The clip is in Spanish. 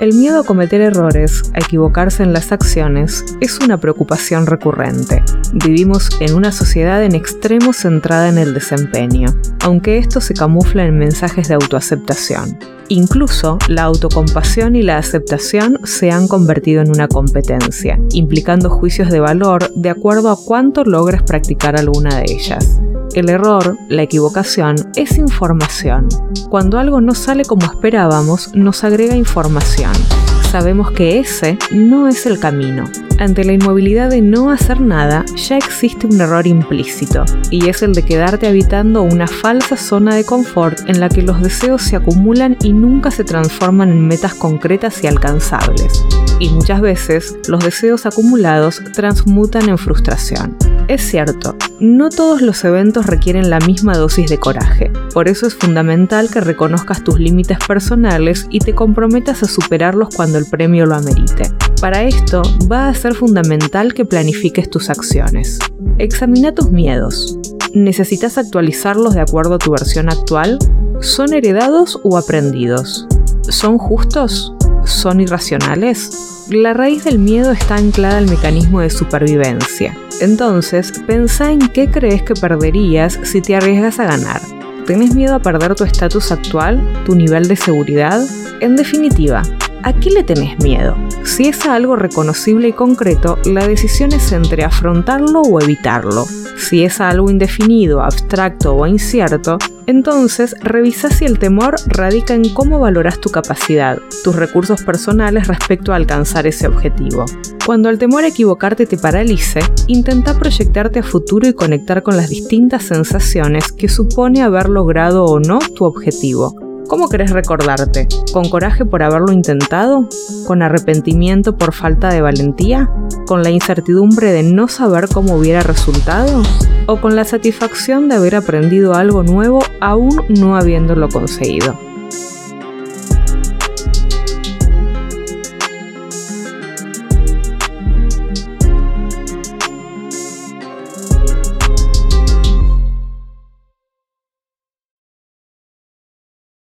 El miedo a cometer errores, a equivocarse en las acciones, es una preocupación recurrente. Vivimos en una sociedad en extremo centrada en el desempeño, aunque esto se camufla en mensajes de autoaceptación. Incluso la autocompasión y la aceptación se han convertido en una competencia, implicando juicios de valor de acuerdo a cuánto logres practicar alguna de ellas. El error, la equivocación, es información. Cuando algo no sale como esperábamos, nos agrega información. Sabemos que ese no es el camino. Ante la inmovilidad de no hacer nada, ya existe un error implícito, y es el de quedarte habitando una falsa zona de confort en la que los deseos se acumulan y nunca se transforman en metas concretas y alcanzables. Y muchas veces los deseos acumulados transmutan en frustración. Es cierto, no todos los eventos requieren la misma dosis de coraje, por eso es fundamental que reconozcas tus límites personales y te comprometas a superarlos cuando el premio lo amerite. Para esto va a ser fundamental que planifiques tus acciones. Examina tus miedos. ¿Necesitas actualizarlos de acuerdo a tu versión actual? ¿Son heredados o aprendidos? ¿Son justos? ¿Son irracionales? La raíz del miedo está anclada al mecanismo de supervivencia. Entonces, pensá en qué crees que perderías si te arriesgas a ganar. ¿Tenés miedo a perder tu estatus actual, tu nivel de seguridad? En definitiva, ¿a qué le tenés miedo? Si es algo reconocible y concreto, la decisión es entre afrontarlo o evitarlo. Si es algo indefinido, abstracto o incierto, entonces revisa si el temor radica en cómo valoras tu capacidad, tus recursos personales respecto a alcanzar ese objetivo. Cuando el temor a equivocarte te paralice, intenta proyectarte a futuro y conectar con las distintas sensaciones que supone haber logrado o no tu objetivo ¿Cómo querés recordarte? ¿Con coraje por haberlo intentado? ¿Con arrepentimiento por falta de valentía? ¿Con la incertidumbre de no saber cómo hubiera resultado? ¿O con la satisfacción de haber aprendido algo nuevo aún no habiéndolo conseguido?